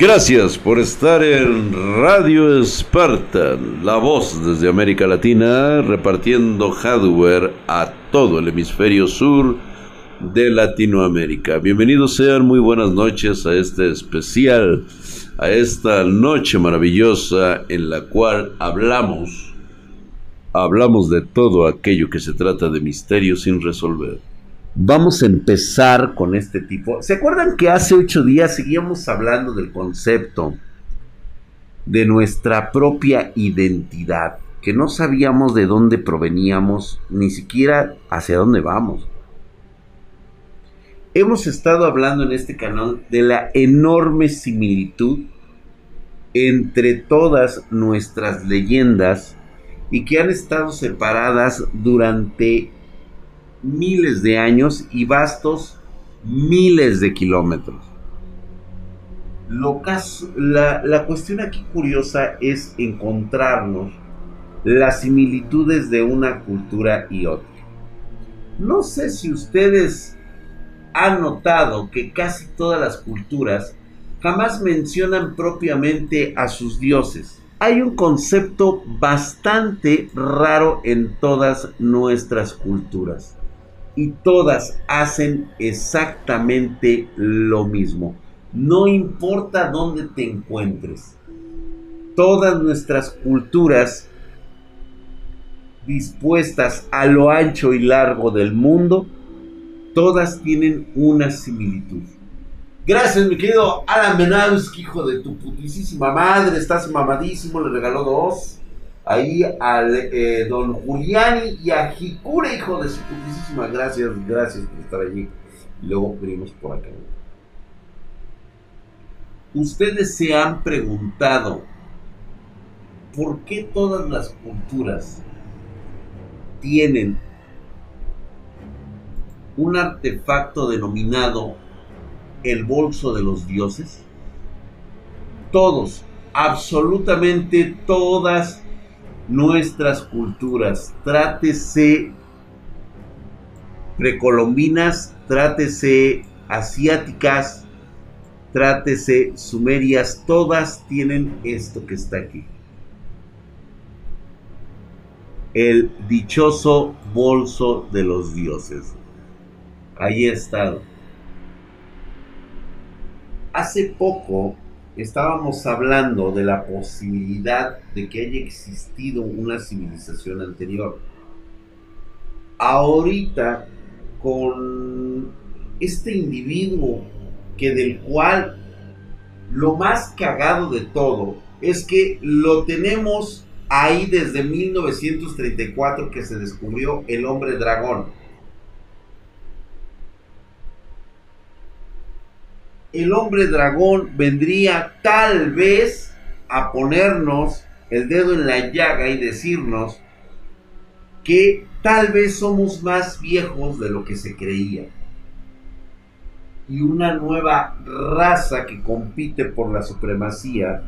Gracias por estar en Radio Spartan, la voz desde América Latina, repartiendo hardware a todo el hemisferio sur de Latinoamérica. Bienvenidos sean, muy buenas noches a este especial, a esta noche maravillosa en la cual hablamos, hablamos de todo aquello que se trata de misterios sin resolver. Vamos a empezar con este tipo. ¿Se acuerdan que hace ocho días seguíamos hablando del concepto de nuestra propia identidad? Que no sabíamos de dónde proveníamos, ni siquiera hacia dónde vamos. Hemos estado hablando en este canal de la enorme similitud entre todas nuestras leyendas y que han estado separadas durante miles de años y vastos miles de kilómetros. Lo la, la cuestión aquí curiosa es encontrarnos las similitudes de una cultura y otra. No sé si ustedes han notado que casi todas las culturas jamás mencionan propiamente a sus dioses. Hay un concepto bastante raro en todas nuestras culturas y todas hacen exactamente lo mismo. No importa dónde te encuentres. Todas nuestras culturas dispuestas a lo ancho y largo del mundo, todas tienen una similitud. Gracias, mi querido Alan Menalski, hijo de tu putísima madre. Estás mamadísimo, le regaló dos ahí al eh, don Juliani y a Jicure, hijo de su putísima. Gracias, gracias por estar allí. Y luego venimos por acá. Ustedes se han preguntado por qué todas las culturas tienen un artefacto denominado el bolso de los dioses. Todos, absolutamente todas nuestras culturas. Trátese precolombinas, trátese asiáticas, trátese sumerias, todas tienen esto que está aquí. El dichoso bolso de los dioses. Ahí está. Hace poco estábamos hablando de la posibilidad de que haya existido una civilización anterior. Ahorita, con este individuo que del cual lo más cagado de todo es que lo tenemos ahí desde 1934 que se descubrió el hombre dragón. El hombre dragón vendría tal vez a ponernos el dedo en la llaga y decirnos que tal vez somos más viejos de lo que se creía. Y una nueva raza que compite por la supremacía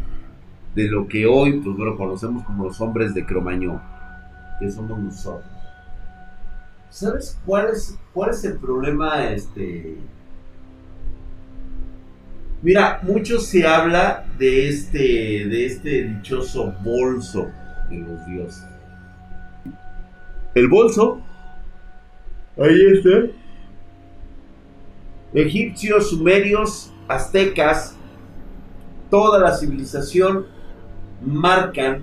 de lo que hoy pues bueno, conocemos como los hombres de Cromañón, que somos nosotros. ¿Sabes cuál es, cuál es el problema este, Mira, mucho se habla de este, de este dichoso bolso de los dioses. El bolso, ahí está. Egipcios, sumerios, aztecas, toda la civilización marcan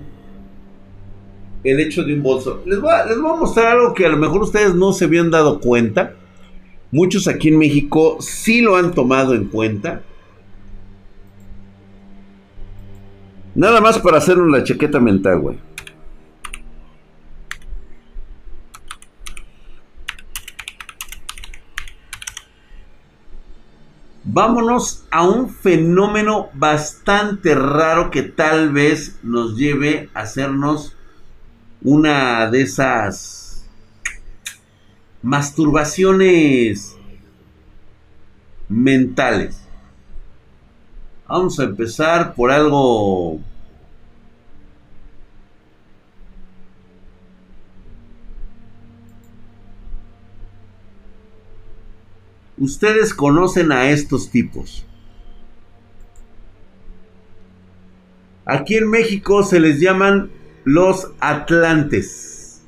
el hecho de un bolso. Les voy, a, les voy a mostrar algo que a lo mejor ustedes no se habían dado cuenta. Muchos aquí en México sí lo han tomado en cuenta. Nada más para hacer una chaqueta mental, güey. Vámonos a un fenómeno bastante raro que tal vez nos lleve a hacernos una de esas masturbaciones mentales. Vamos a empezar por algo Ustedes conocen a estos tipos. Aquí en México se les llaman los Atlantes.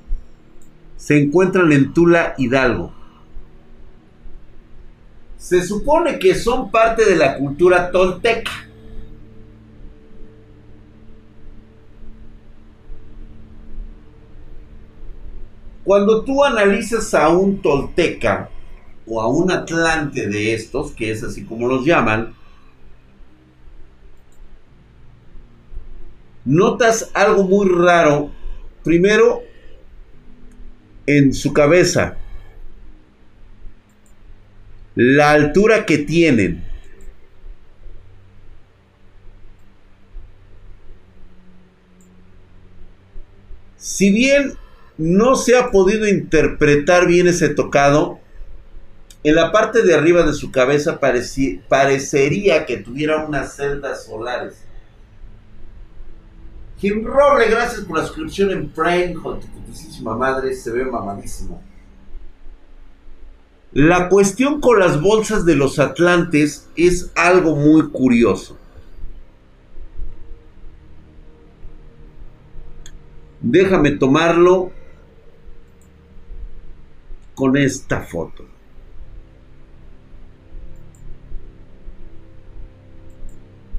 Se encuentran en Tula, Hidalgo. Se supone que son parte de la cultura tolteca. Cuando tú analizas a un tolteca o a un atlante de estos, que es así como los llaman, notas algo muy raro. Primero, en su cabeza la altura que tienen. Si bien no se ha podido interpretar bien ese tocado, en la parte de arriba de su cabeza parecería que tuviera unas celdas solares. Jim Roble, gracias por la suscripción en Prime, con tu putísima madre, se ve mamadísimo. La cuestión con las bolsas de los Atlantes es algo muy curioso. Déjame tomarlo con esta foto.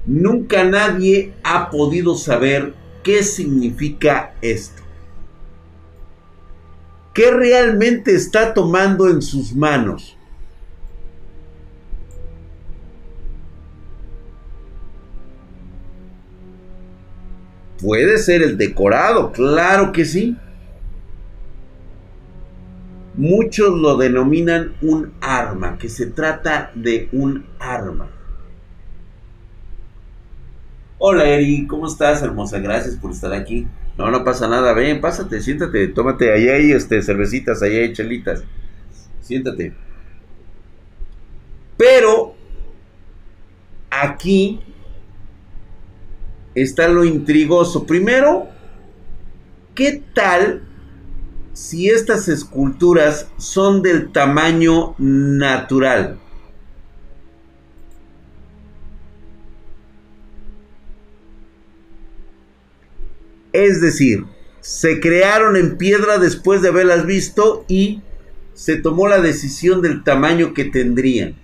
Nunca nadie ha podido saber qué significa esto. ¿Qué realmente está tomando en sus manos? Puede ser el decorado, claro que sí. Muchos lo denominan un arma, que se trata de un arma. Hola Eri, ¿cómo estás, hermosa? Gracias por estar aquí. No, no pasa nada, ven, pásate, siéntate, tómate, ahí hay este, cervecitas, ahí hay chelitas. Siéntate. Pero aquí está lo intrigoso. Primero, ¿qué tal si estas esculturas son del tamaño natural? Es decir, se crearon en piedra después de haberlas visto y se tomó la decisión del tamaño que tendrían.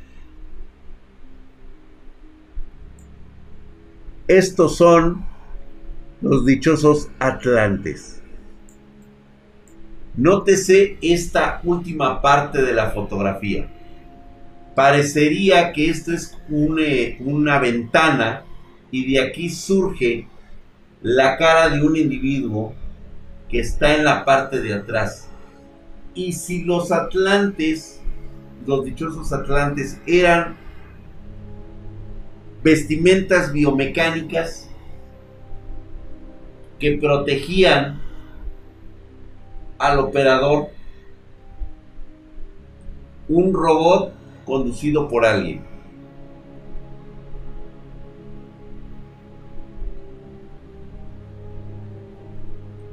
Estos son los dichosos atlantes. Nótese esta última parte de la fotografía. Parecería que esto es eh, una ventana y de aquí surge la cara de un individuo que está en la parte de atrás. Y si los atlantes, los dichosos atlantes, eran vestimentas biomecánicas que protegían al operador, un robot conducido por alguien.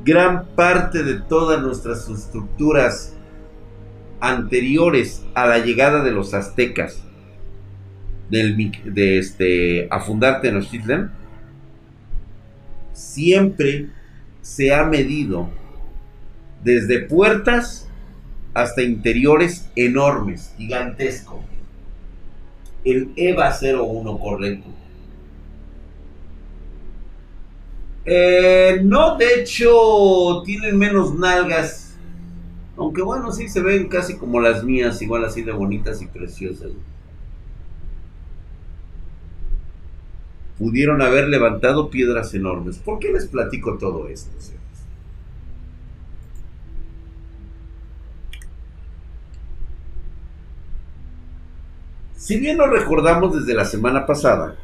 Gran parte de todas nuestras estructuras anteriores a la llegada de los aztecas del, de este, a fundar Tenochtitlan, siempre se ha medido desde puertas hasta interiores enormes, gigantescos. El EVA 01 correcto. Eh, no, de hecho, tienen menos nalgas. Aunque bueno, sí se ven casi como las mías, igual así de bonitas y preciosas. Pudieron haber levantado piedras enormes. ¿Por qué les platico todo esto? Si bien lo recordamos desde la semana pasada,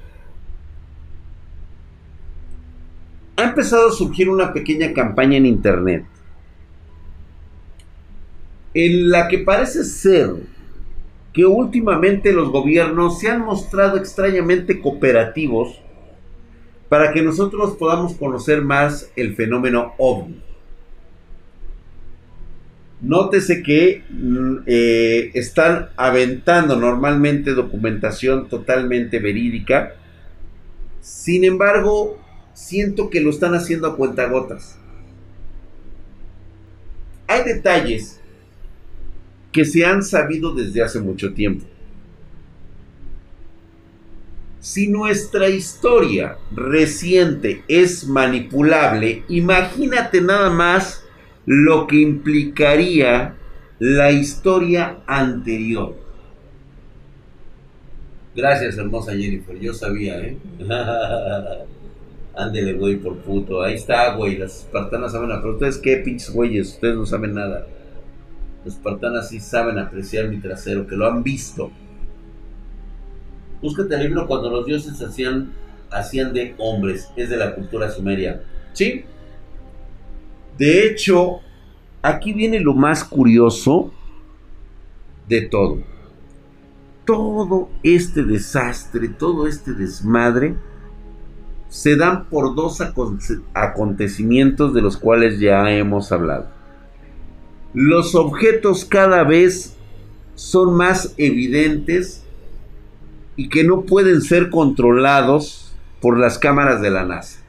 ha empezado a surgir una pequeña campaña en Internet en la que parece ser que últimamente los gobiernos se han mostrado extrañamente cooperativos para que nosotros podamos conocer más el fenómeno ovni. Nótese que mm, eh, están aventando normalmente documentación totalmente verídica. Sin embargo, siento que lo están haciendo a cuentagotas. Hay detalles que se han sabido desde hace mucho tiempo. Si nuestra historia reciente es manipulable, imagínate nada más lo que implicaría la historia anterior. Gracias, hermosa Jennifer. Yo sabía, ¿eh? Ándele, güey, por puto. Ahí está, güey. Las espartanas saben apreciar. ¿Ustedes qué, pinches güeyes? Ustedes no saben nada. Las espartanas sí saben apreciar mi trasero, que lo han visto. Búscate el libro cuando los dioses hacían, hacían de hombres. Es de la cultura sumeria. ¿Sí? De hecho, aquí viene lo más curioso de todo. Todo este desastre, todo este desmadre se dan por dos acontecimientos de los cuales ya hemos hablado. Los objetos cada vez son más evidentes y que no pueden ser controlados por las cámaras de la NASA.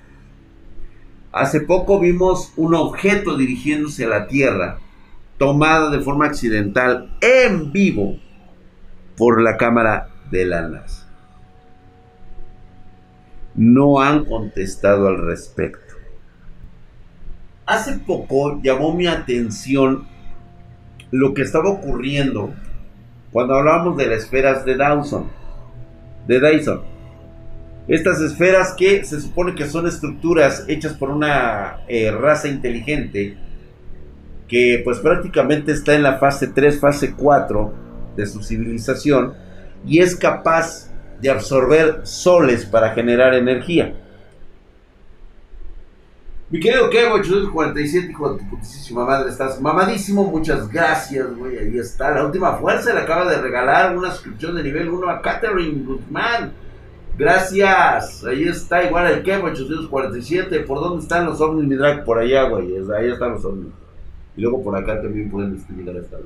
Hace poco vimos un objeto dirigiéndose a la Tierra, tomada de forma accidental en vivo por la cámara de la NASA no han contestado al respecto. Hace poco llamó mi atención lo que estaba ocurriendo cuando hablábamos de las esferas de Dawson, de Dyson. Estas esferas que se supone que son estructuras hechas por una eh, raza inteligente que pues prácticamente está en la fase 3, fase 4 de su civilización y es capaz de absorber soles para generar energía. Mi querido Kevo, 847, hijo de tu putísima madre, estás mamadísimo, muchas gracias, güey, ahí está. La última fuerza le acaba de regalar una suscripción de nivel 1 a Catherine Guzmán. Gracias, ahí está, igual el Kevo, 847. ¿Por dónde están los ovnis, mi drag? Por allá, güey, ahí están los ovnis. Y luego por acá también pueden llegar a esta,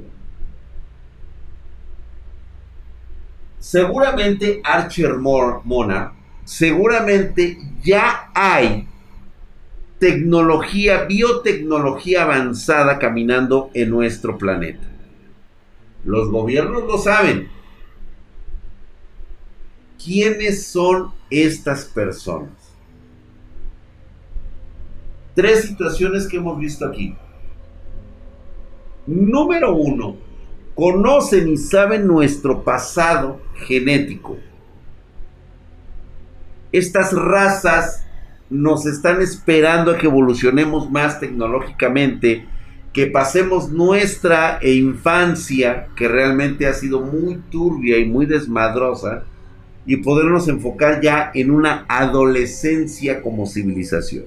seguramente Archer Mona, seguramente ya hay tecnología, biotecnología avanzada caminando en nuestro planeta. Los gobiernos lo saben. ¿Quiénes son estas personas? Tres situaciones que hemos visto aquí. Número uno, conocen y saben nuestro pasado genético. Estas razas nos están esperando a que evolucionemos más tecnológicamente, que pasemos nuestra infancia, que realmente ha sido muy turbia y muy desmadrosa, y podernos enfocar ya en una adolescencia como civilización,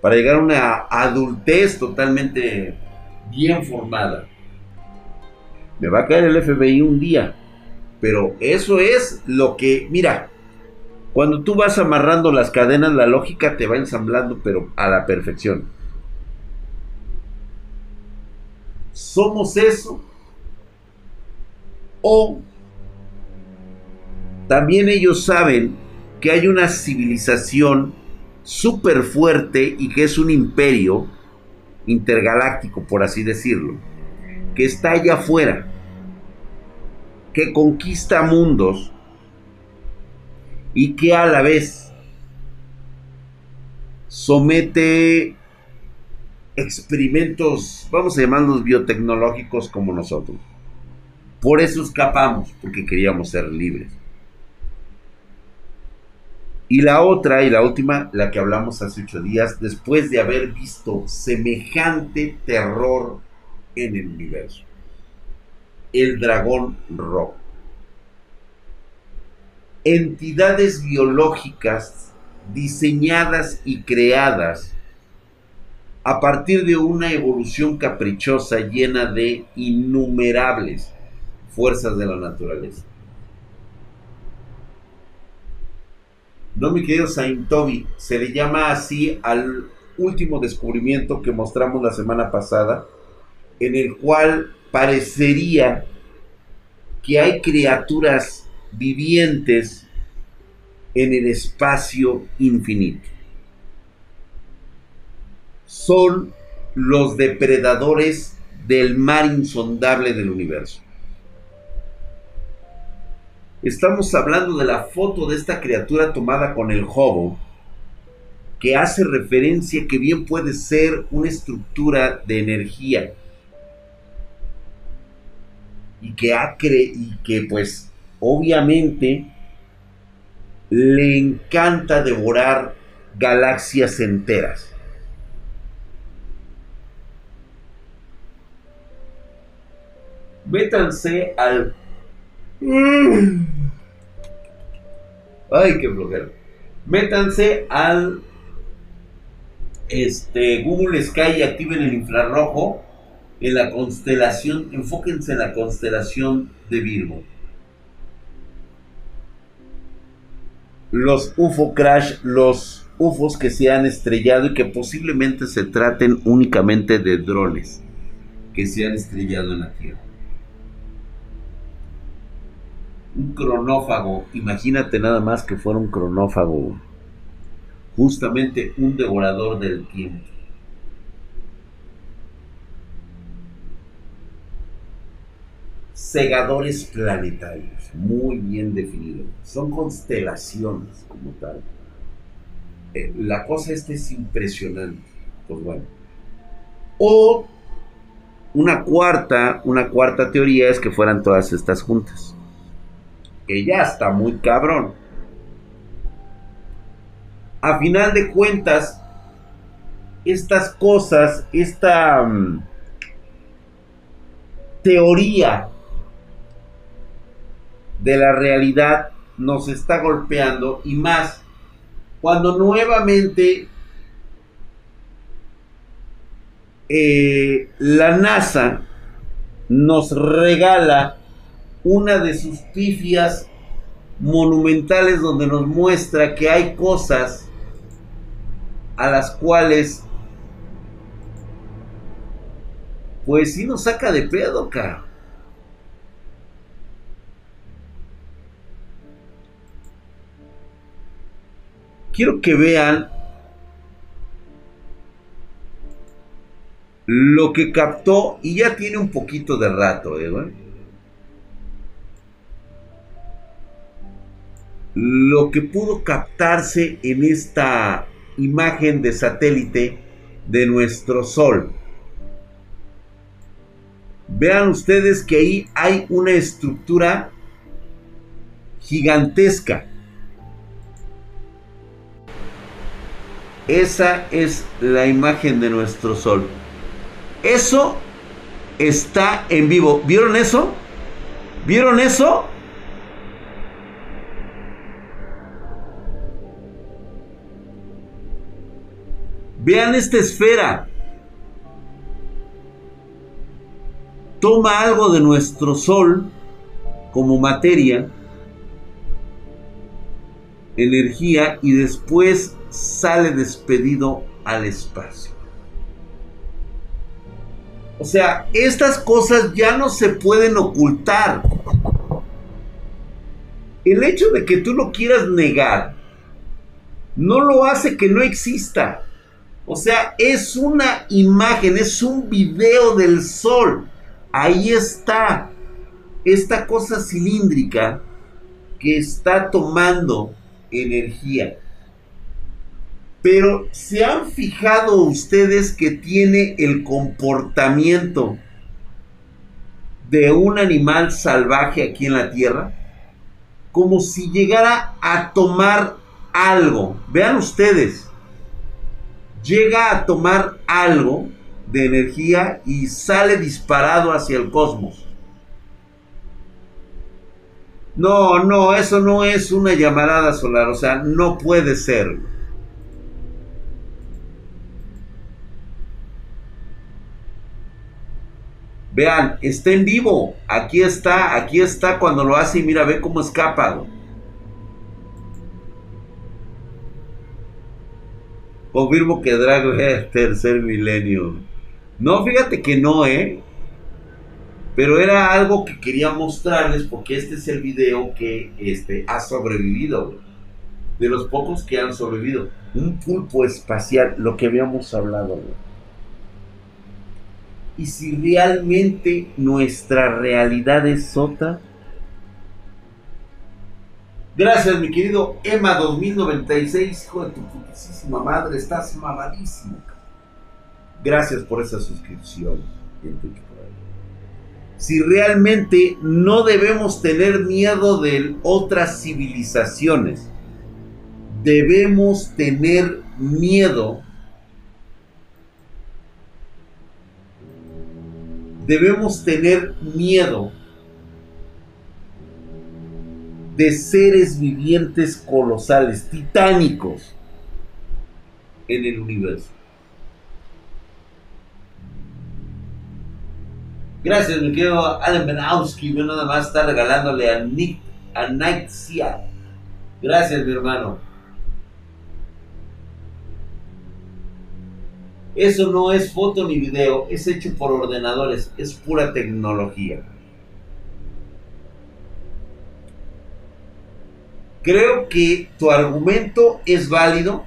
para llegar a una adultez totalmente bien formada me va a caer el FBI un día. Pero eso es lo que, mira, cuando tú vas amarrando las cadenas, la lógica te va ensamblando, pero a la perfección. ¿Somos eso? O también ellos saben que hay una civilización súper fuerte y que es un imperio intergaláctico, por así decirlo que está allá afuera, que conquista mundos y que a la vez somete experimentos, vamos a llamarlos biotecnológicos como nosotros. Por eso escapamos, porque queríamos ser libres. Y la otra y la última, la que hablamos hace ocho días, después de haber visto semejante terror en el universo. El dragón rojo. Entidades biológicas diseñadas y creadas a partir de una evolución caprichosa llena de innumerables fuerzas de la naturaleza. No, mi querido Saint Toby, se le llama así al último descubrimiento que mostramos la semana pasada, en el cual parecería que hay criaturas vivientes en el espacio infinito. son los depredadores del mar insondable del universo. Estamos hablando de la foto de esta criatura tomada con el hobo, que hace referencia que bien puede ser una estructura de energía y que ha y que pues obviamente le encanta devorar galaxias enteras. Métanse al... Ay, qué flojera. Métanse al este, Google Sky y activen el infrarrojo en la constelación, enfóquense en la constelación de Virgo. Los UFO crash, los UFOs que se han estrellado y que posiblemente se traten únicamente de drones que se han estrellado en la Tierra. Un cronófago, imagínate nada más que fuera un cronófago, justamente un devorador del tiempo. Segadores planetarios, muy bien definidos. Son constelaciones como tal. Eh, la cosa esta es impresionante. Pues bueno. O una cuarta, una cuarta teoría es que fueran todas estas juntas. Que ya está muy cabrón. A final de cuentas, estas cosas, esta mm, teoría de la realidad nos está golpeando y más cuando nuevamente eh, la NASA nos regala una de sus pifias monumentales donde nos muestra que hay cosas a las cuales pues sí nos saca de pedo, cara. Quiero que vean lo que captó y ya tiene un poquito de rato, ¿eh? Lo que pudo captarse en esta imagen de satélite de nuestro Sol. Vean ustedes que ahí hay una estructura gigantesca. Esa es la imagen de nuestro sol. Eso está en vivo. ¿Vieron eso? ¿Vieron eso? Vean esta esfera. Toma algo de nuestro sol como materia, energía y después sale despedido al espacio. O sea, estas cosas ya no se pueden ocultar. El hecho de que tú lo quieras negar no lo hace que no exista. O sea, es una imagen, es un video del sol. Ahí está esta cosa cilíndrica que está tomando energía. Pero ¿se han fijado ustedes que tiene el comportamiento de un animal salvaje aquí en la Tierra? Como si llegara a tomar algo. Vean ustedes. Llega a tomar algo de energía y sale disparado hacia el cosmos. No, no, eso no es una llamarada solar, o sea, no puede ser. Vean, está en vivo. Aquí está, aquí está cuando lo hace y mira, ve cómo escapa. Confirmo que Drago es tercer milenio. No, fíjate que no, ¿eh? Pero era algo que quería mostrarles porque este es el video que este, ha sobrevivido. de los pocos que han sobrevivido. Un pulpo espacial, lo que habíamos hablado. Y si realmente nuestra realidad es otra. Gracias, mi querido Emma 2096, hijo de tu putísima madre, estás mamadísimo. Gracias por esa suscripción. Si realmente no debemos tener miedo de otras civilizaciones, debemos tener miedo debemos tener miedo de seres vivientes colosales, titánicos en el universo. Gracias, mi querido Alan Benowski. Yo nada más está regalándole a Nick, a Gracias, mi hermano. Eso no es foto ni video, es hecho por ordenadores, es pura tecnología. Creo que tu argumento es válido.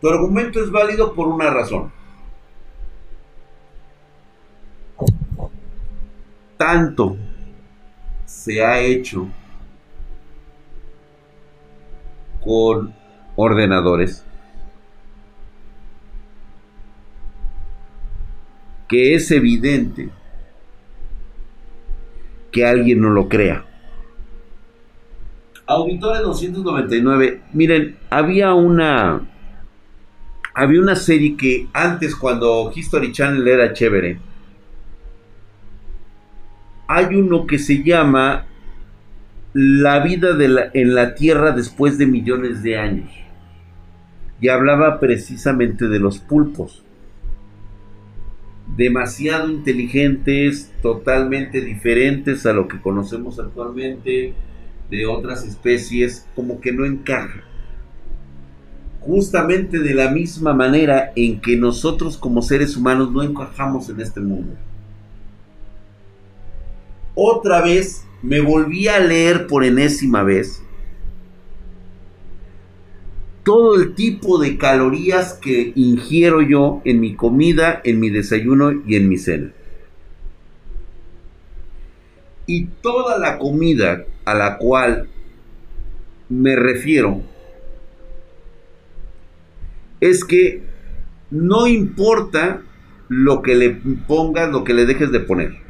Tu argumento es válido por una razón. Tanto se ha hecho con ordenadores que es evidente que alguien no lo crea. Auditores 299, miren, había una había una serie que antes cuando History Channel era chévere, hay uno que se llama la vida en la Tierra después de millones de años. Y hablaba precisamente de los pulpos. Demasiado inteligentes, totalmente diferentes a lo que conocemos actualmente de otras especies, como que no encaja. Justamente de la misma manera en que nosotros como seres humanos no encajamos en este mundo. Otra vez me volví a leer por enésima vez todo el tipo de calorías que ingiero yo en mi comida, en mi desayuno y en mi cena. Y toda la comida a la cual me refiero es que no importa lo que le pongas, lo que le dejes de poner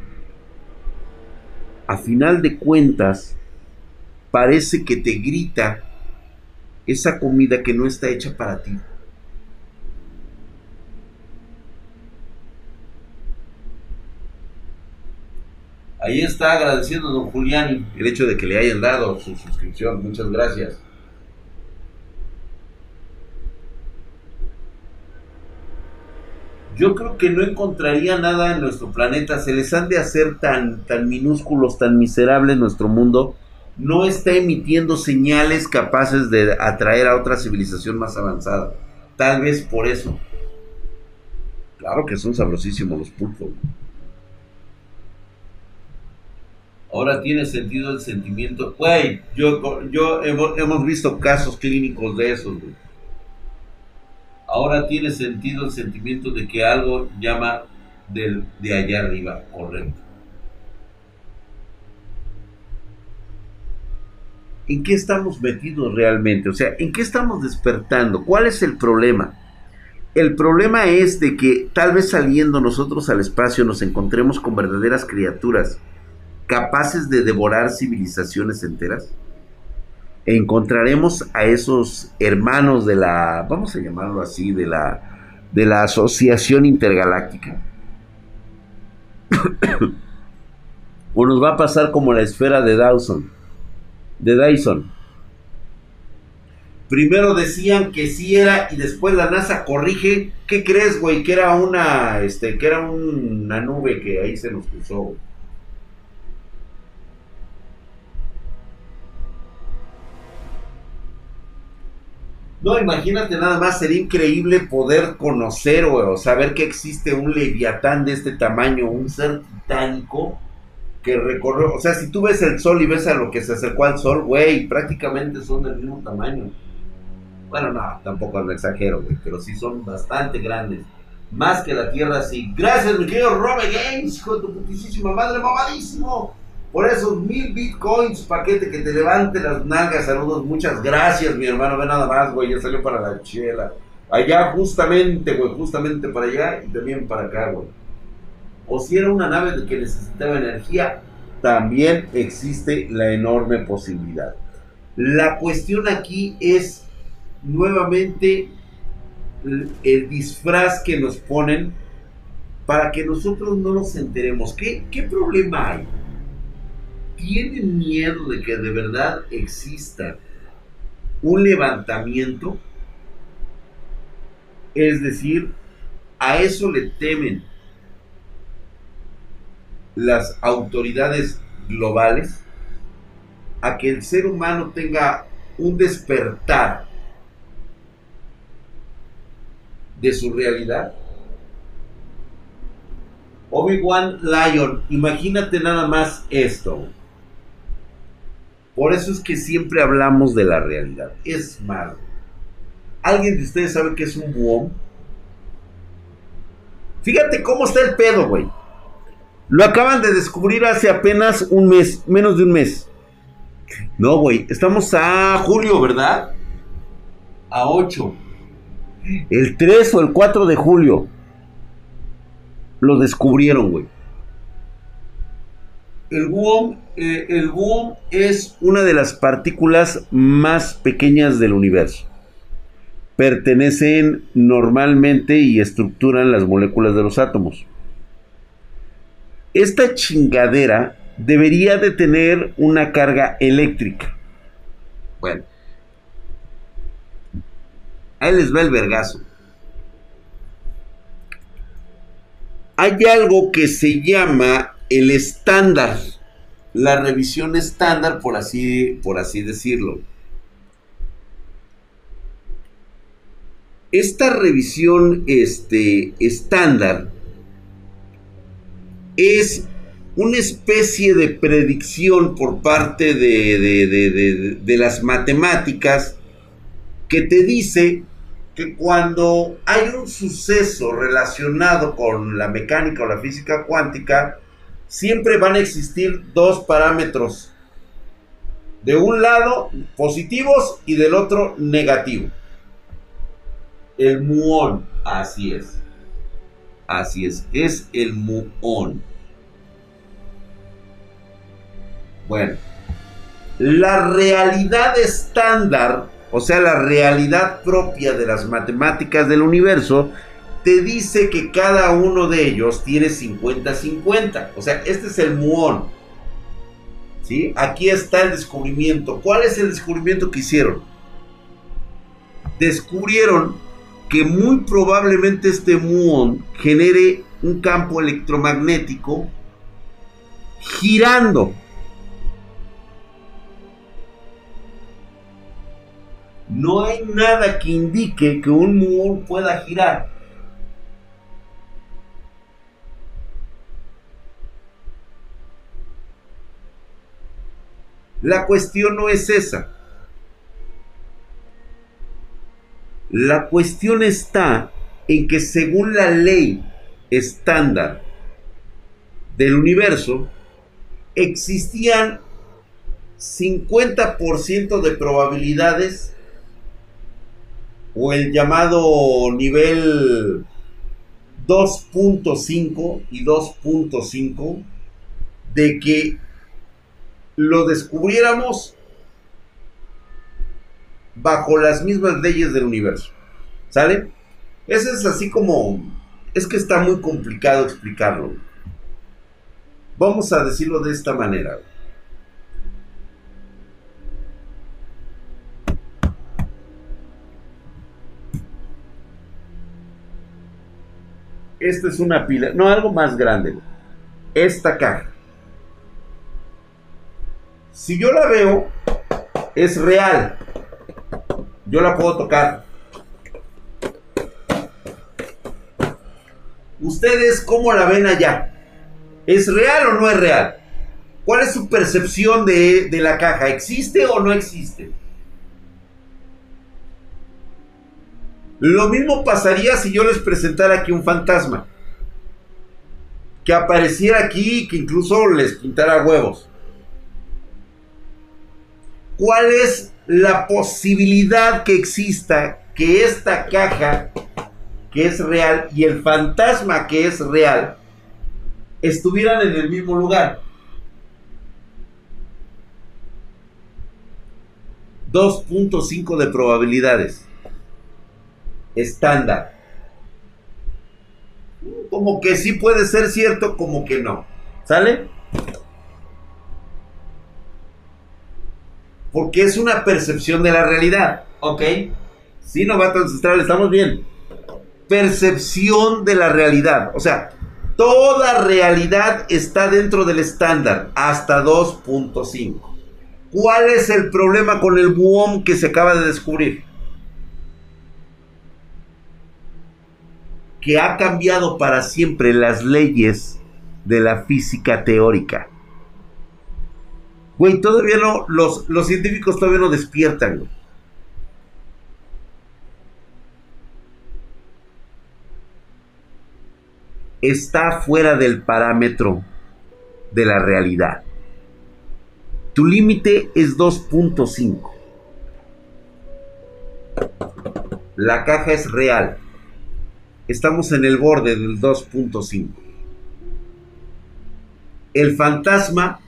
a final de cuentas, parece que te grita esa comida que no está hecha para ti. Ahí está agradeciendo don Julián el hecho de que le hayan dado su suscripción. Muchas gracias. Yo creo que no encontraría nada en nuestro planeta. Se les han de hacer tan, tan minúsculos, tan miserables nuestro mundo. No está emitiendo señales capaces de atraer a otra civilización más avanzada. Tal vez por eso. Claro que son sabrosísimos los pulpos. Ahora tiene sentido el sentimiento. Güey, yo, yo hemos, hemos visto casos clínicos de esos, güey ahora tiene sentido el sentimiento de que algo llama del, de allá arriba, correcto. ¿En qué estamos metidos realmente? O sea, ¿en qué estamos despertando? ¿Cuál es el problema? El problema es de que tal vez saliendo nosotros al espacio nos encontremos con verdaderas criaturas capaces de devorar civilizaciones enteras encontraremos a esos hermanos de la, vamos a llamarlo así, de la, de la Asociación Intergaláctica. o nos va a pasar como la esfera de Dawson, de Dyson. Primero decían que sí era y después la NASA corrige. ¿Qué crees, güey? Que era una, este, que era una nube que ahí se nos cruzó. No, imagínate nada más, sería increíble poder conocer o, saber que existe un leviatán de este tamaño, un ser titánico que recorre, o sea, si tú ves el sol y ves a lo que se acercó al sol, güey, prácticamente son del mismo tamaño. Bueno, no, tampoco lo exagero, güey, pero sí son bastante grandes. Más que la Tierra, sí. Gracias, mi querido Robert Games, de tu putísima madre, mamadísimo por esos mil bitcoins, paquete que te levante las nalgas. Saludos, muchas gracias, mi hermano. Ve nada más, güey, ya salió para la chela. Allá, justamente, güey, justamente para allá y también para acá, güey. O si era una nave que necesitaba energía, también existe la enorme posibilidad. La cuestión aquí es nuevamente el disfraz que nos ponen para que nosotros no nos enteremos. ¿Qué, qué problema hay? Tienen miedo de que de verdad exista un levantamiento, es decir, a eso le temen las autoridades globales, a que el ser humano tenga un despertar de su realidad. Obi-Wan Lion, imagínate nada más esto. Por eso es que siempre hablamos de la realidad. Es malo. ¿Alguien de ustedes sabe qué es un buón? Fíjate cómo está el pedo, güey. Lo acaban de descubrir hace apenas un mes, menos de un mes. No, güey, estamos a julio, ¿verdad? A 8. El 3 o el 4 de julio. Lo descubrieron, güey. El WOM, eh, el es una de las partículas más pequeñas del universo. Pertenecen normalmente y estructuran las moléculas de los átomos. Esta chingadera debería de tener una carga eléctrica. Bueno. Ahí les va el vergazo. Hay algo que se llama el estándar, la revisión estándar, por así, por así decirlo. Esta revisión este, estándar es una especie de predicción por parte de, de, de, las matemáticas que te dice que cuando hay un suceso relacionado con la mecánica o la física cuántica, siempre van a existir dos parámetros. De un lado positivos y del otro negativo. El muón, así es. Así es, es el muón. Bueno, la realidad estándar, o sea, la realidad propia de las matemáticas del universo, te dice que cada uno de ellos tiene 50-50. O sea, este es el muón. ¿Sí? Aquí está el descubrimiento. ¿Cuál es el descubrimiento que hicieron? Descubrieron que muy probablemente este muón genere un campo electromagnético girando. No hay nada que indique que un muón pueda girar. La cuestión no es esa. La cuestión está en que según la ley estándar del universo, existían 50% de probabilidades o el llamado nivel 2.5 y 2.5 de que lo descubriéramos bajo las mismas leyes del universo. ¿Sale? Eso es así como... Es que está muy complicado explicarlo. Vamos a decirlo de esta manera. Esta es una pila, no, algo más grande. Esta caja. Si yo la veo, es real. Yo la puedo tocar. ¿Ustedes cómo la ven allá? ¿Es real o no es real? ¿Cuál es su percepción de, de la caja? ¿Existe o no existe? Lo mismo pasaría si yo les presentara aquí un fantasma. Que apareciera aquí y que incluso les pintara huevos. ¿Cuál es la posibilidad que exista que esta caja que es real y el fantasma que es real estuvieran en el mismo lugar? 2.5 de probabilidades. Estándar. Como que sí puede ser cierto, como que no. ¿Sale? Porque es una percepción de la realidad. ¿Ok? Sí, novato ancestral, estamos bien. Percepción de la realidad. O sea, toda realidad está dentro del estándar, hasta 2.5. ¿Cuál es el problema con el buón que se acaba de descubrir? Que ha cambiado para siempre las leyes de la física teórica. Güey, todavía no, los, los científicos todavía no despiertan, Está fuera del parámetro de la realidad. Tu límite es 2.5. La caja es real. Estamos en el borde del 2.5. El fantasma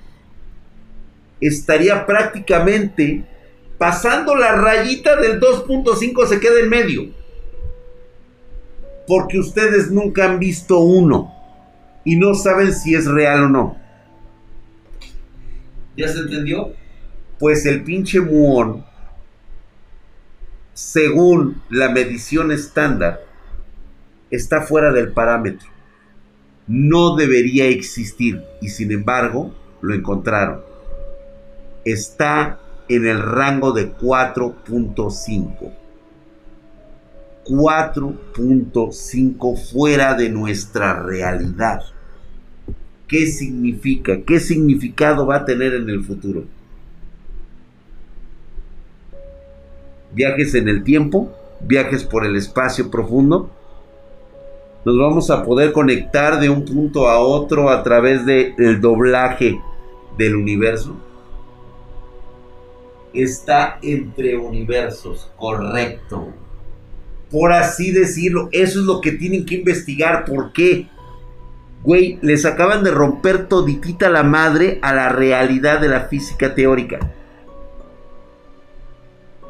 estaría prácticamente pasando la rayita del 2.5 se queda en medio. Porque ustedes nunca han visto uno y no saben si es real o no. ¿Ya se entendió? Pues el pinche muón, según la medición estándar, está fuera del parámetro. No debería existir y sin embargo lo encontraron está en el rango de 4.5. 4.5 fuera de nuestra realidad. ¿Qué significa? ¿Qué significado va a tener en el futuro? Viajes en el tiempo, viajes por el espacio profundo. Nos vamos a poder conectar de un punto a otro a través del doblaje del universo está entre universos, correcto. Por así decirlo, eso es lo que tienen que investigar. ¿Por qué? Güey, les acaban de romper toditita la madre a la realidad de la física teórica.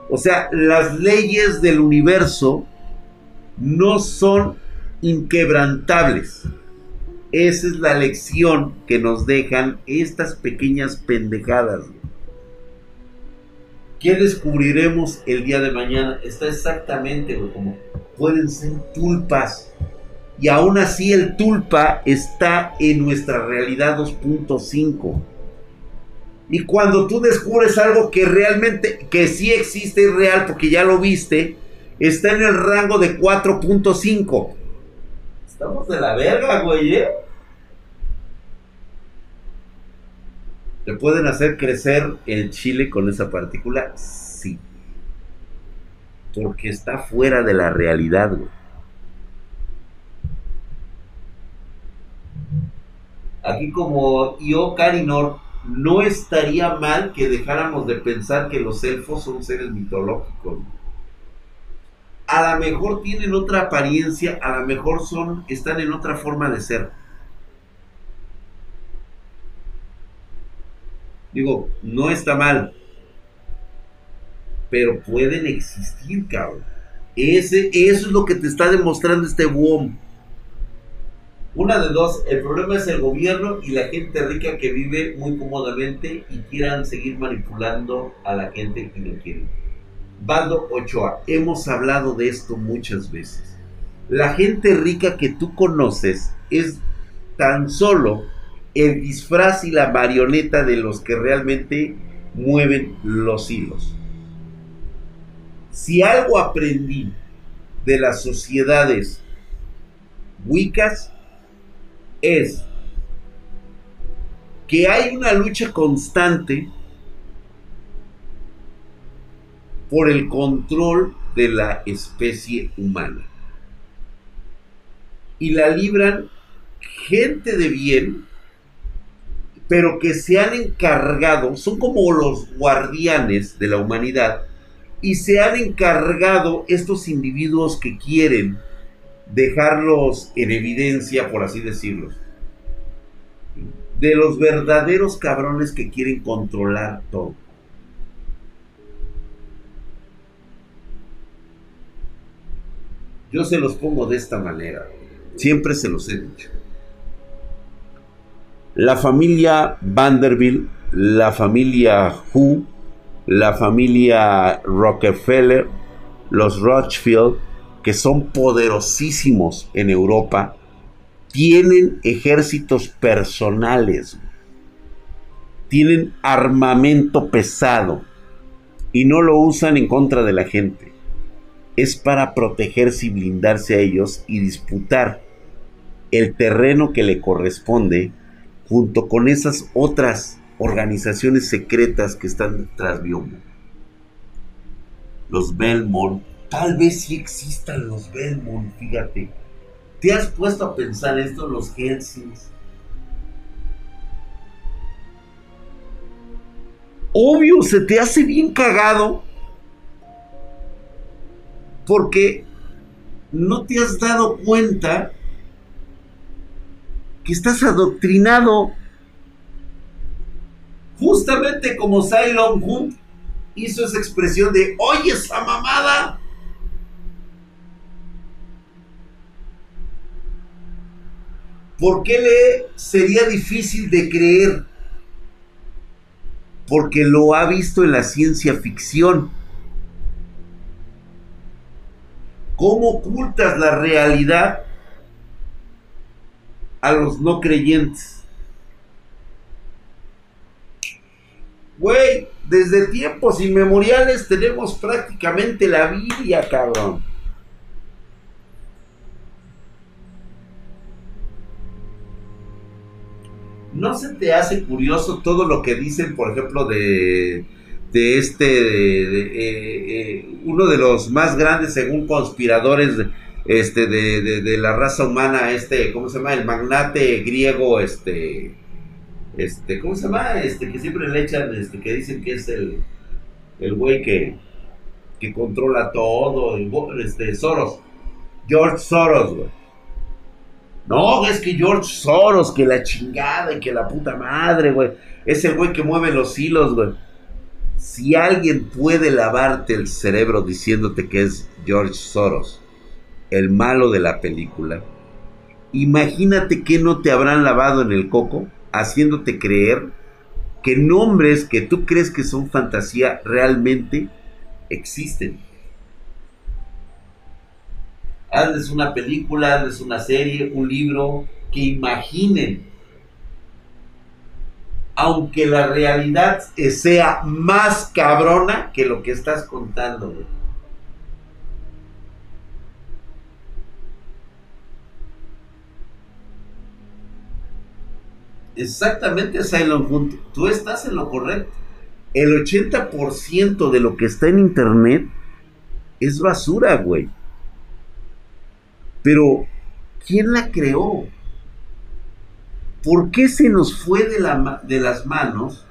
O sea, las leyes del universo no son inquebrantables. Esa es la lección que nos dejan estas pequeñas pendejadas. ¿Qué descubriremos el día de mañana? Está exactamente como pueden ser tulpas. Y aún así el tulpa está en nuestra realidad 2.5. Y cuando tú descubres algo que realmente, que sí existe y real, porque ya lo viste, está en el rango de 4.5. Estamos de la verga, güey, ¿eh? ¿Le pueden hacer crecer el chile con esa partícula? Sí. Porque está fuera de la realidad, güey. Aquí como yo, Carinor, no estaría mal que dejáramos de pensar que los elfos son seres mitológicos. A lo mejor tienen otra apariencia, a lo mejor son, están en otra forma de ser Digo, no está mal. Pero pueden existir, cabrón. Ese, eso es lo que te está demostrando este boom. Una de dos, el problema es el gobierno y la gente rica que vive muy cómodamente y quieran seguir manipulando a la gente que lo quiere. Baldo Ochoa, hemos hablado de esto muchas veces. La gente rica que tú conoces es tan solo el disfraz y la marioneta de los que realmente mueven los hilos. Si algo aprendí de las sociedades wiccas es que hay una lucha constante por el control de la especie humana. Y la libran gente de bien, pero que se han encargado, son como los guardianes de la humanidad, y se han encargado estos individuos que quieren dejarlos en evidencia, por así decirlo, de los verdaderos cabrones que quieren controlar todo. Yo se los pongo de esta manera, siempre se los he dicho. La familia Vanderbilt, la familia Hu, la familia Rockefeller, los Rothschild, que son poderosísimos en Europa, tienen ejércitos personales, tienen armamento pesado y no lo usan en contra de la gente. Es para protegerse y blindarse a ellos y disputar el terreno que le corresponde junto con esas otras organizaciones secretas que están tras Biomo. Los Belmont, tal vez sí existan los Belmont, fíjate. ¿Te has puesto a pensar esto, los Helsings? Obvio, se te hace bien cagado porque no te has dado cuenta que estás adoctrinado Justamente como Cylon Hunt hizo esa expresión de, oye esa mamada. ¿Por qué le sería difícil de creer? Porque lo ha visto en la ciencia ficción. ¿Cómo ocultas la realidad a los no creyentes? Güey, desde tiempos inmemoriales tenemos prácticamente la Biblia, cabrón. ¿No se te hace curioso todo lo que dicen, por ejemplo, de, de este, eh, eh, uno de los más grandes, según conspiradores, este, de, de, la raza humana, este, ¿cómo se llama? El magnate griego, este, este, ¿cómo se llama? Este, que siempre le echan, este, que dicen que es el, el güey que, que controla todo, este, Soros, George Soros, güey. No, es que George Soros, que la chingada y que la puta madre, güey. Es el güey que mueve los hilos, güey. Si alguien puede lavarte el cerebro diciéndote que es George Soros, el malo de la película, imagínate que no te habrán lavado en el coco haciéndote creer que nombres que tú crees que son fantasía realmente existen. Hazles una película, hazles una serie, un libro, que imaginen. Aunque la realidad sea más cabrona que lo que estás contando. Exactamente, Silent Hunt. Tú estás en lo correcto. El 80% de lo que está en internet es basura, güey. Pero, ¿quién la creó? ¿Por qué se nos fue de, de las manos?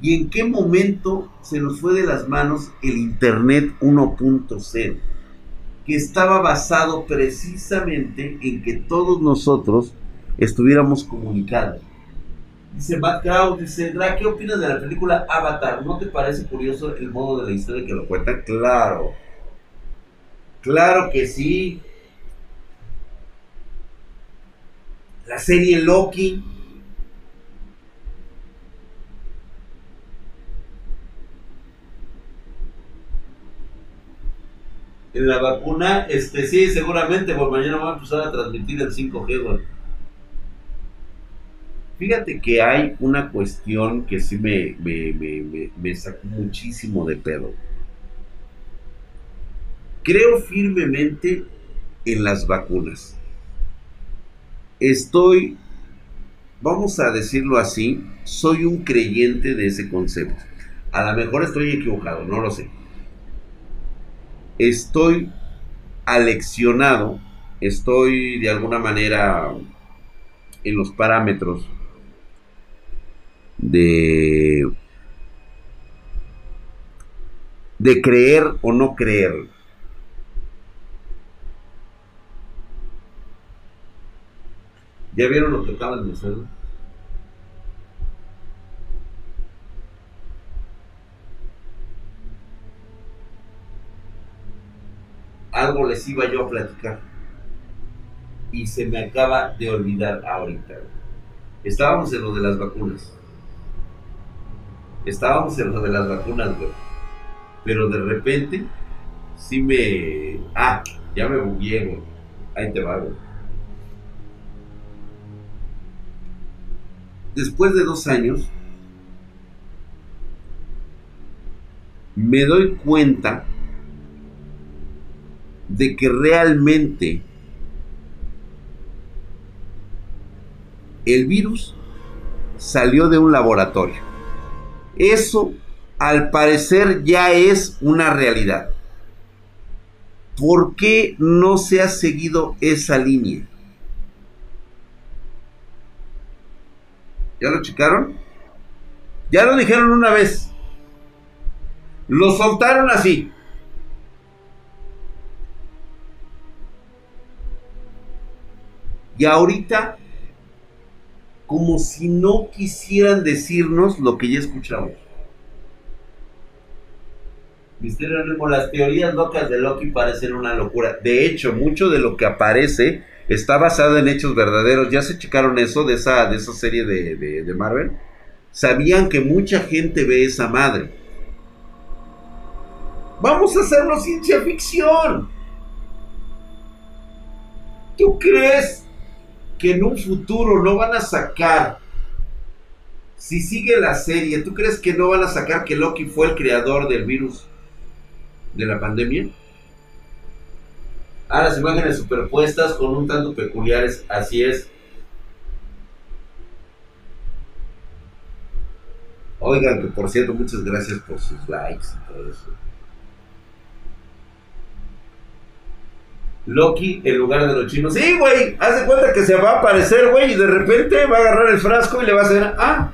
¿Y en qué momento se nos fue de las manos el Internet 1.0? Que estaba basado precisamente en que todos nosotros estuviéramos comunicados. Dice Matt Krause, dice, ¿qué opinas de la película Avatar? ¿No te parece curioso el modo de la historia que lo cuenta? Claro. Claro que sí. La serie Loki. En la vacuna, este sí, seguramente, por mañana van a empezar a transmitir el 5G, güey. Fíjate que hay una cuestión que sí me, me, sacó muchísimo de pedo. Creo firmemente en las vacunas. Estoy, vamos a decirlo así, soy un creyente de ese concepto. A lo mejor estoy equivocado, no lo sé. Estoy aleccionado, estoy de alguna manera en los parámetros de de creer o no creer. ¿Ya vieron lo que acaban de hacer? Algo les iba yo a platicar y se me acaba de olvidar ahorita. Estábamos en lo de las vacunas. Estábamos en lo de las vacunas, güey. Pero de repente, sí me. Ah, ya me bugué, güey. Ahí te va, güey. Después de dos años, me doy cuenta de que realmente el virus salió de un laboratorio. Eso al parecer ya es una realidad. ¿Por qué no se ha seguido esa línea? ¿Ya lo checaron? Ya lo dijeron una vez. Lo soltaron así. Y ahorita como si no quisieran decirnos lo que ya escuchamos. Misterio Anónimo, las teorías locas de Loki parecen una locura. De hecho, mucho de lo que aparece está basado en hechos verdaderos. ¿Ya se checaron eso de esa, de esa serie de, de Marvel? Sabían que mucha gente ve esa madre. Vamos a hacerlo ciencia ficción. ¿Tú crees que en un futuro no van a sacar, si sigue la serie, ¿tú crees que no van a sacar que Loki fue el creador del virus de la pandemia? Ah, las imágenes superpuestas con un tanto peculiares, así es. Oigan, que por cierto, muchas gracias por sus likes y todo eso. Loki en lugar de los chinos. Sí, güey, haz de cuenta que se va a aparecer, güey, y de repente va a agarrar el frasco y le va a hacer, ah,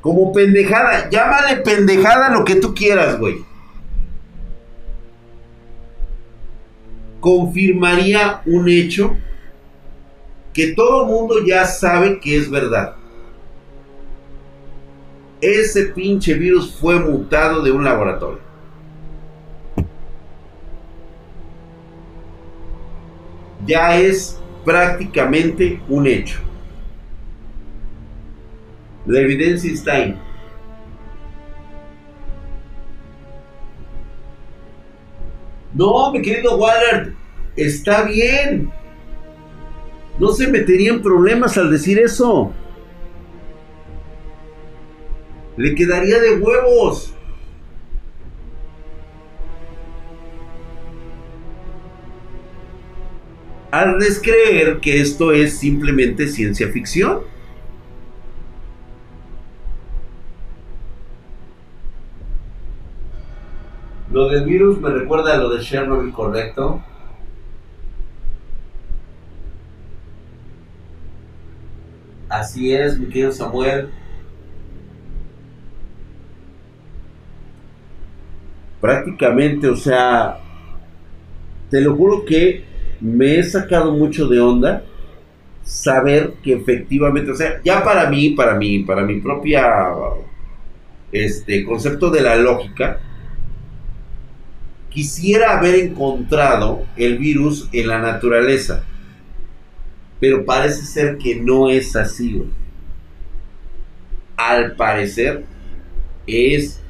como pendejada, llámale pendejada lo que tú quieras, güey. Confirmaría un hecho que todo mundo ya sabe que es verdad. Ese pinche virus fue mutado de un laboratorio. Ya es prácticamente un hecho. La evidencia está ahí. No, mi querido Waller, está bien. No se meterían problemas al decir eso. Le quedaría de huevos. Hazles creer que esto es simplemente ciencia ficción. Lo del virus me recuerda a lo de Chernobyl, correcto. Así es, mi querido Samuel. Prácticamente, o sea, te lo juro que me he sacado mucho de onda saber que efectivamente, o sea, ya para mí, para mí, para mi propia este concepto de la lógica, quisiera haber encontrado el virus en la naturaleza. Pero parece ser que no es así. Al parecer es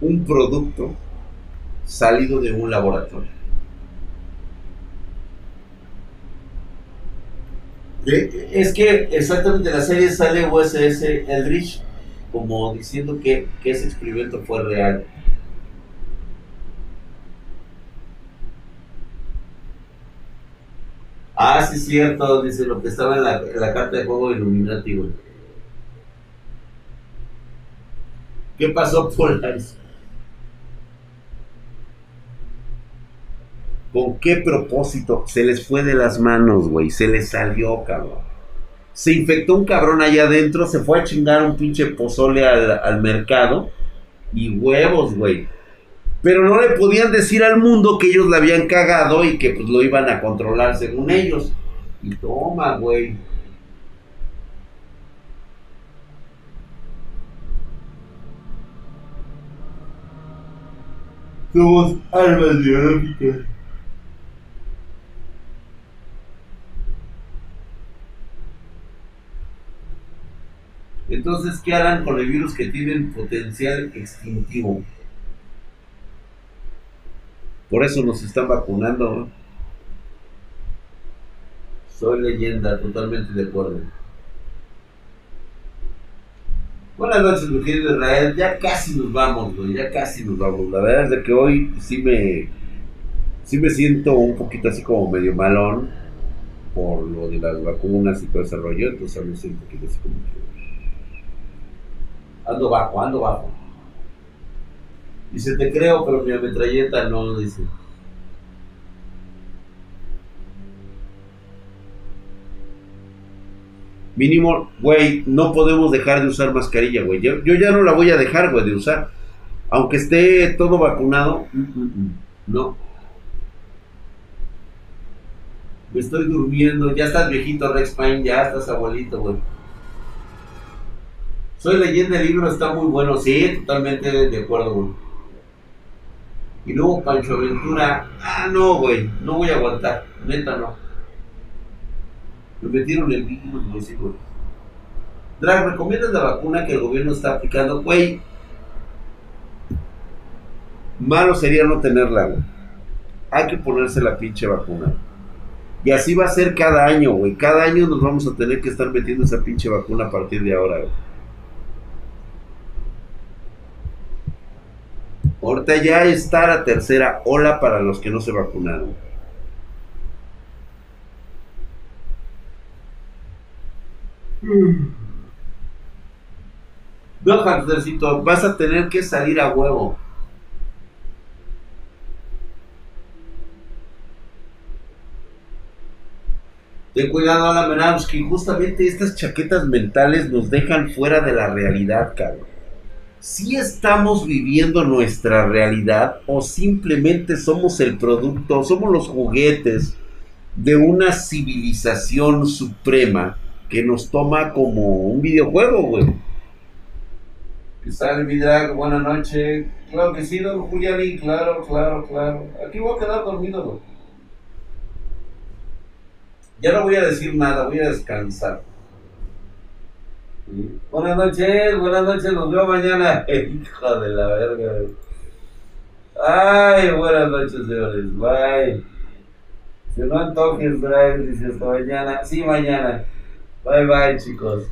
un producto salido de un laboratorio. Es que exactamente la serie sale USS Eldridge como diciendo que, que ese experimento fue real. Ah, sí, es cierto, dice lo que estaba en la, la carta de juego güey. ¿Qué pasó, Polaris? ¿Con qué propósito? Se les fue de las manos, güey. Se les salió, cabrón. Se infectó un cabrón allá adentro, se fue a chingar un pinche pozole al, al mercado. Y huevos, güey. Pero no le podían decir al mundo que ellos la habían cagado y que pues lo iban a controlar según ellos. Y toma, güey. Somos armas biológicas. Entonces, ¿qué harán con el virus que tienen potencial extintivo? Por eso nos están vacunando. Soy leyenda, totalmente de acuerdo. Buenas noches, mi querido Israel. Ya casi nos vamos. Ya casi nos vamos. La verdad es que hoy sí me, sí me siento un poquito así como medio malón por lo de las vacunas y todo ese rollo. Entonces me siento un poquito así como. Ando bajo, ando bajo. Dice, te creo, pero mi ametralleta no, dice. Mínimo, güey, no podemos dejar de usar mascarilla, güey. Yo, yo ya no la voy a dejar, güey, de usar. Aunque esté todo vacunado, mm, mm, mm, no. Me estoy durmiendo, ya estás viejito, Rex Pine, ya estás abuelito, güey. Soy leyenda, el libro está muy bueno, sí, totalmente de acuerdo, güey. Y luego Pancho Aventura, ah, no, güey, no voy a aguantar, neta no. Me metieron el virus, güey, sí, güey. Drag, ¿recomiendas la vacuna que el gobierno está aplicando? Güey, malo sería no tenerla, güey. Hay que ponerse la pinche vacuna. Y así va a ser cada año, güey. Cada año nos vamos a tener que estar metiendo esa pinche vacuna a partir de ahora, güey. Ya está la tercera ola para los que no se vacunaron. No, Hamstercito, vas a tener que salir a huevo. Ten cuidado, Alan Menowski. Justamente estas chaquetas mentales nos dejan fuera de la realidad, cabrón. Si estamos viviendo nuestra realidad o simplemente somos el producto, somos los juguetes de una civilización suprema que nos toma como un videojuego, güey. ¿Qué tal, mi drag? Buenas noches. Claro que sí, don Julián, claro, claro, claro. Aquí voy a quedar dormido, güey. Ya no voy a decir nada, voy a descansar. Buenas noches, buenas noches, nos vemos mañana. Hijo de la verga. Ay, buenas noches, señores. Bye. Si no antojes, Drive, dice hasta mañana. Sí, mañana. Bye, bye, chicos.